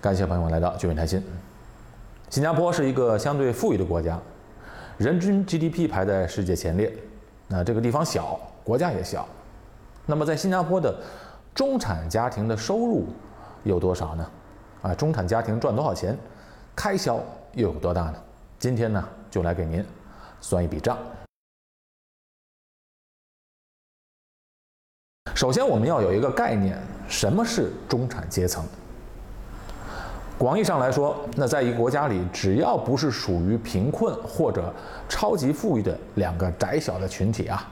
感谢朋友们来到聚美谈心。新加坡是一个相对富裕的国家，人均 GDP 排在世界前列。那这个地方小，国家也小。那么在新加坡的中产家庭的收入有多少呢？啊，中产家庭赚多少钱，开销又有多大呢？今天呢，就来给您算一笔账。首先，我们要有一个概念，什么是中产阶层？广义上来说，那在一个国家里，只要不是属于贫困或者超级富裕的两个窄小的群体啊，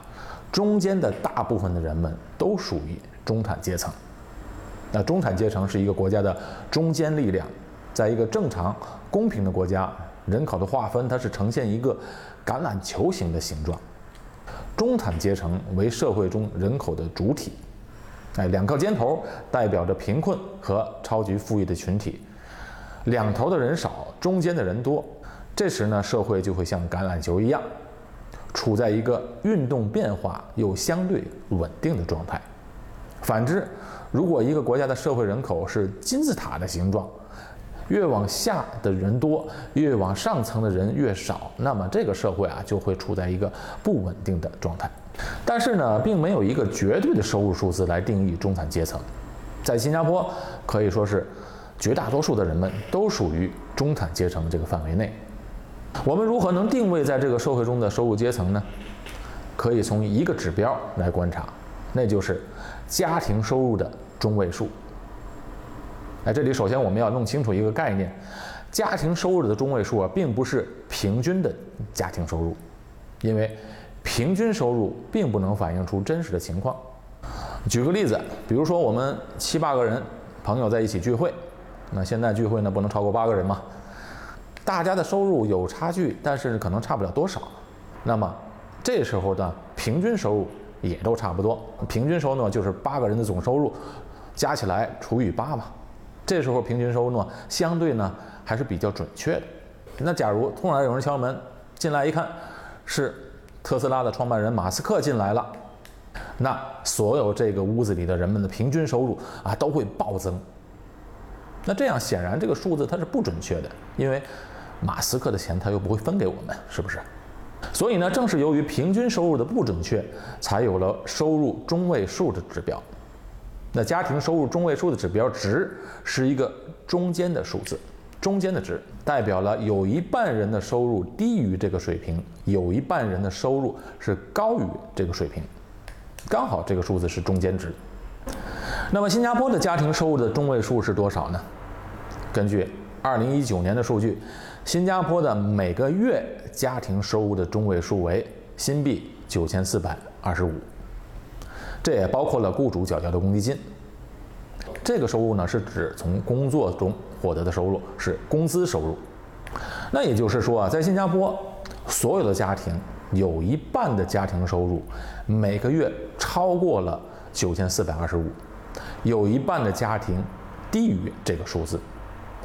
中间的大部分的人们都属于中产阶层。那中产阶层是一个国家的中坚力量，在一个正常公平的国家，人口的划分它是呈现一个橄榄球形的形状，中产阶层为社会中人口的主体，哎，两个尖头代表着贫困和超级富裕的群体。两头的人少，中间的人多，这时呢，社会就会像橄榄球一样，处在一个运动变化又相对稳定的状态。反之，如果一个国家的社会人口是金字塔的形状，越往下的人多，越往上层的人越少，那么这个社会啊就会处在一个不稳定的状态。但是呢，并没有一个绝对的收入数字来定义中产阶层，在新加坡可以说是。绝大多数的人们都属于中产阶层这个范围内。我们如何能定位在这个社会中的收入阶层呢？可以从一个指标来观察，那就是家庭收入的中位数。哎，这里首先我们要弄清楚一个概念：家庭收入的中位数啊，并不是平均的家庭收入，因为平均收入并不能反映出真实的情况。举个例子，比如说我们七八个人朋友在一起聚会。那现在聚会呢，不能超过八个人嘛？大家的收入有差距，但是可能差不了多少。那么这时候的平均收入也都差不多。平均收入呢，就是八个人的总收入加起来除以八嘛。这时候平均收入呢，相对呢还是比较准确的。那假如突然有人敲门进来一看，是特斯拉的创办人马斯克进来了，那所有这个屋子里的人们的平均收入啊都会暴增。那这样显然这个数字它是不准确的，因为马斯克的钱他又不会分给我们，是不是？所以呢，正是由于平均收入的不准确，才有了收入中位数的指标。那家庭收入中位数的指标值是一个中间的数字，中间的值代表了有一半人的收入低于这个水平，有一半人的收入是高于这个水平，刚好这个数字是中间值。那么新加坡的家庭收入的中位数是多少呢？根据二零一九年的数据，新加坡的每个月家庭收入的中位数为新币九千四百二十五，这也包括了雇主缴交的公积金。这个收入呢，是指从工作中获得的收入，是工资收入。那也就是说啊，在新加坡，所有的家庭有一半的家庭收入每个月超过了九千四百二十五，有一半的家庭低于这个数字。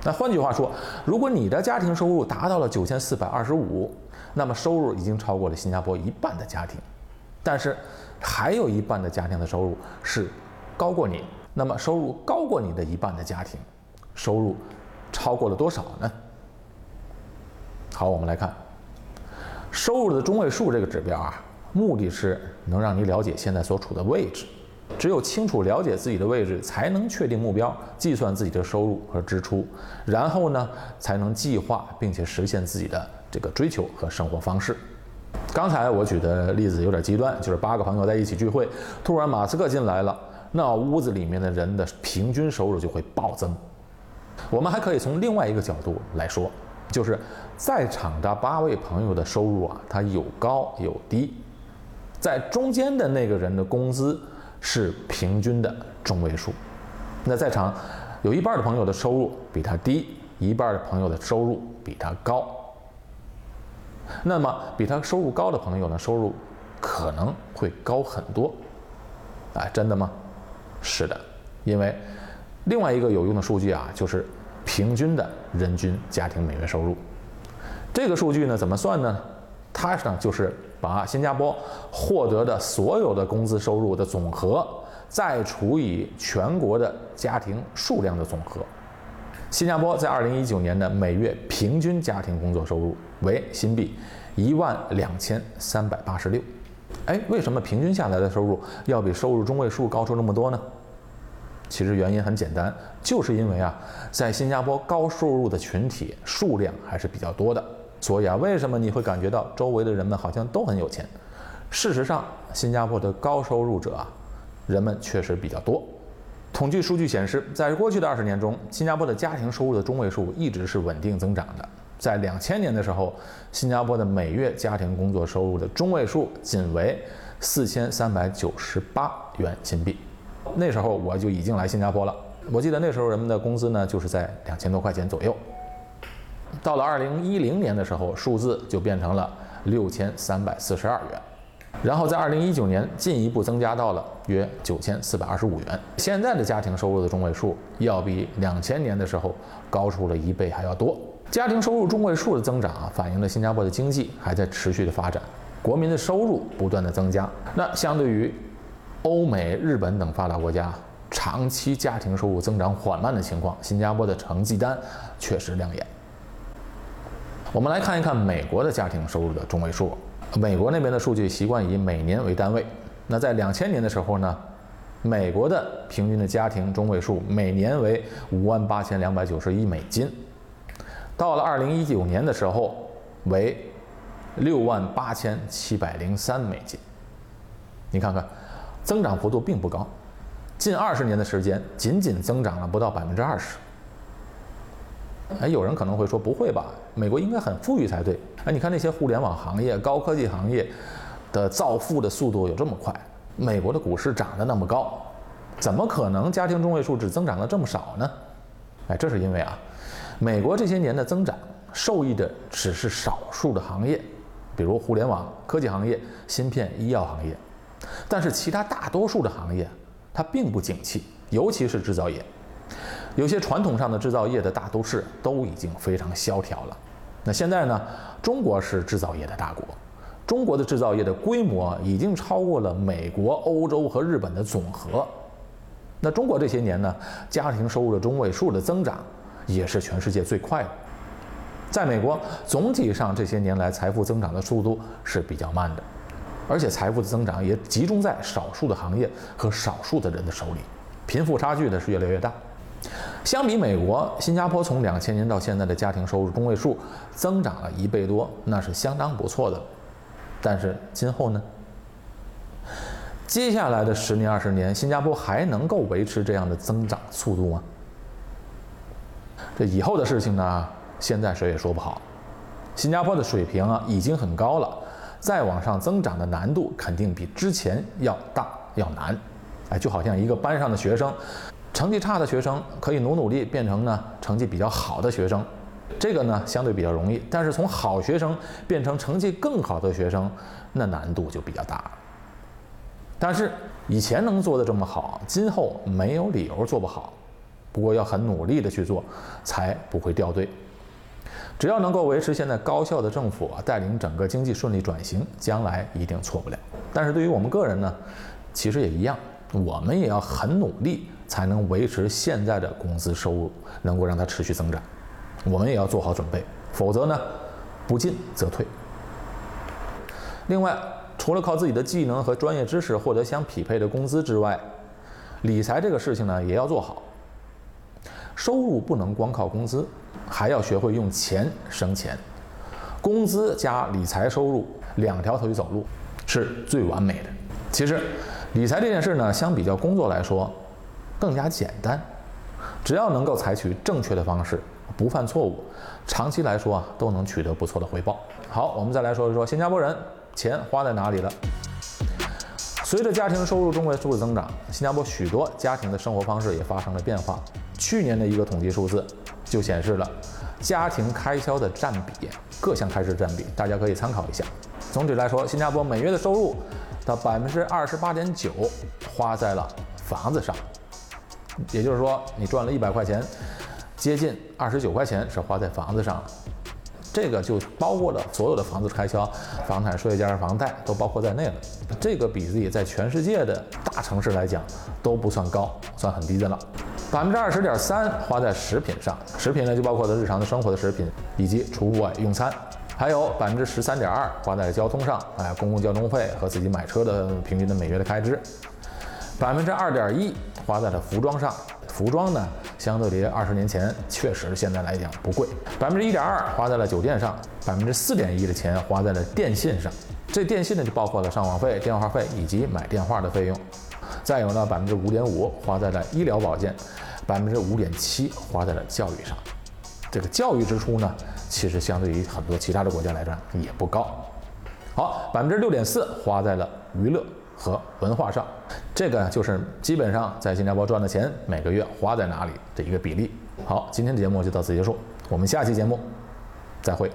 那换句话说，如果你的家庭收入达到了九千四百二十五，那么收入已经超过了新加坡一半的家庭。但是，还有一半的家庭的收入是高过你。那么，收入高过你的一半的家庭，收入超过了多少呢？好，我们来看收入的中位数这个指标啊，目的是能让你了解现在所处的位置。只有清楚了解自己的位置，才能确定目标，计算自己的收入和支出，然后呢，才能计划并且实现自己的这个追求和生活方式。刚才我举的例子有点极端，就是八个朋友在一起聚会，突然马斯克进来了，那屋子里面的人的平均收入就会暴增。我们还可以从另外一个角度来说，就是在场的八位朋友的收入啊，它有高有低，在中间的那个人的工资。是平均的中位数。那在场有一半的朋友的收入比他低，一半的朋友的收入比他高。那么比他收入高的朋友呢，收入可能会高很多。啊，真的吗？是的，因为另外一个有用的数据啊，就是平均的人均家庭每月收入。这个数据呢，怎么算呢？它呢，就是把新加坡获得的所有的工资收入的总和，再除以全国的家庭数量的总和。新加坡在二零一九年的每月平均家庭工作收入为新币一万两千三百八十六。哎，为什么平均下来的收入要比收入中位数高出那么多呢？其实原因很简单，就是因为啊，在新加坡高收入的群体数量还是比较多的，所以啊，为什么你会感觉到周围的人们好像都很有钱？事实上，新加坡的高收入者啊，人们确实比较多。统计数据显示，在过去的二十年中，新加坡的家庭收入的中位数一直是稳定增长的。在两千年的时候，新加坡的每月家庭工作收入的中位数仅为四千三百九十八元新币。那时候我就已经来新加坡了，我记得那时候人们的工资呢就是在两千多块钱左右。到了二零一零年的时候，数字就变成了六千三百四十二元。然后在二零一九年进一步增加到了约九千四百二十五元。现在的家庭收入的中位数要比两千年的时候高出了一倍还要多。家庭收入中位数的增长啊，反映了新加坡的经济还在持续的发展，国民的收入不断的增加。那相对于欧美、日本等发达国家长期家庭收入增长缓慢的情况，新加坡的成绩单确实亮眼。我们来看一看美国的家庭收入的中位数。美国那边的数据习惯以每年为单位。那在两千年的时候呢，美国的平均的家庭中位数每年为五万八千两百九十一美金。到了二零一九年的时候，为六万八千七百零三美金。你看看，增长幅度并不高，近二十年的时间仅仅增长了不到百分之二十。哎，有人可能会说，不会吧？美国应该很富裕才对。哎，你看那些互联网行业、高科技行业的造富的速度有这么快，美国的股市涨得那么高，怎么可能家庭中位数只增长了这么少呢？哎，这是因为啊，美国这些年的增长受益的只是少数的行业，比如互联网、科技行业、芯片、医药行业，但是其他大多数的行业它并不景气，尤其是制造业。有些传统上的制造业的大都市都已经非常萧条了。那现在呢？中国是制造业的大国，中国的制造业的规模已经超过了美国、欧洲和日本的总和。那中国这些年呢，家庭收入的中位数的增长也是全世界最快的。在美国，总体上这些年来财富增长的速度是比较慢的，而且财富的增长也集中在少数的行业和少数的人的手里，贫富差距呢是越来越大。相比美国，新加坡从两千年到现在的家庭收入中位数增长了一倍多，那是相当不错的。但是今后呢？接下来的十年、二十年，新加坡还能够维持这样的增长速度吗？这以后的事情呢？现在谁也说不好。新加坡的水平啊已经很高了，再往上增长的难度肯定比之前要大要难。哎，就好像一个班上的学生。成绩差的学生可以努努力变成呢成绩比较好的学生，这个呢相对比较容易。但是从好学生变成成绩更好的学生，那难度就比较大了。但是以前能做的这么好，今后没有理由做不好。不过要很努力的去做，才不会掉队。只要能够维持现在高效的政府带领整个经济顺利转型，将来一定错不了。但是对于我们个人呢，其实也一样，我们也要很努力。才能维持现在的工资收入，能够让它持续增长。我们也要做好准备，否则呢，不进则退。另外，除了靠自己的技能和专业知识获得相匹配的工资之外，理财这个事情呢也要做好。收入不能光靠工资，还要学会用钱生钱。工资加理财收入两条腿走路是最完美的。其实，理财这件事呢，相比较工作来说。更加简单，只要能够采取正确的方式，不犯错误，长期来说啊都能取得不错的回报。好，我们再来说一说新加坡人钱花在哪里了。随着家庭收入中位数的增长，新加坡许多家庭的生活方式也发生了变化。去年的一个统计数字就显示了家庭开销的占比，各项开支占比，大家可以参考一下。总体来说，新加坡每月的收入的百分之二十八点九花在了房子上。也就是说，你赚了一百块钱，接近二十九块钱是花在房子上了，这个就包括了所有的房子开销，房产税加上房贷都包括在内了。这个比例在全世界的大城市来讲都不算高，算很低的了。百分之二十点三花在食品上，食品呢就包括了日常的生活的食品以及出外用餐，还有百分之十三点二花在交通上，哎，公共交通费和自己买车的平均的每月的开支，百分之二点一花在了服装上，服装呢相对于二十年前确实现在来讲不贵，百分之一点二花在了酒店上，百分之四点一的钱花在了电信上，这电信呢就包括了上网费、电话费以及买电话的费用。再有呢，百分之五点五花在了医疗保健，百分之五点七花在了教育上。这个教育支出呢，其实相对于很多其他的国家来讲也不高。好，百分之六点四花在了娱乐和文化上，这个就是基本上在新加坡赚的钱每个月花在哪里的一个比例。好，今天的节目就到此结束，我们下期节目再会。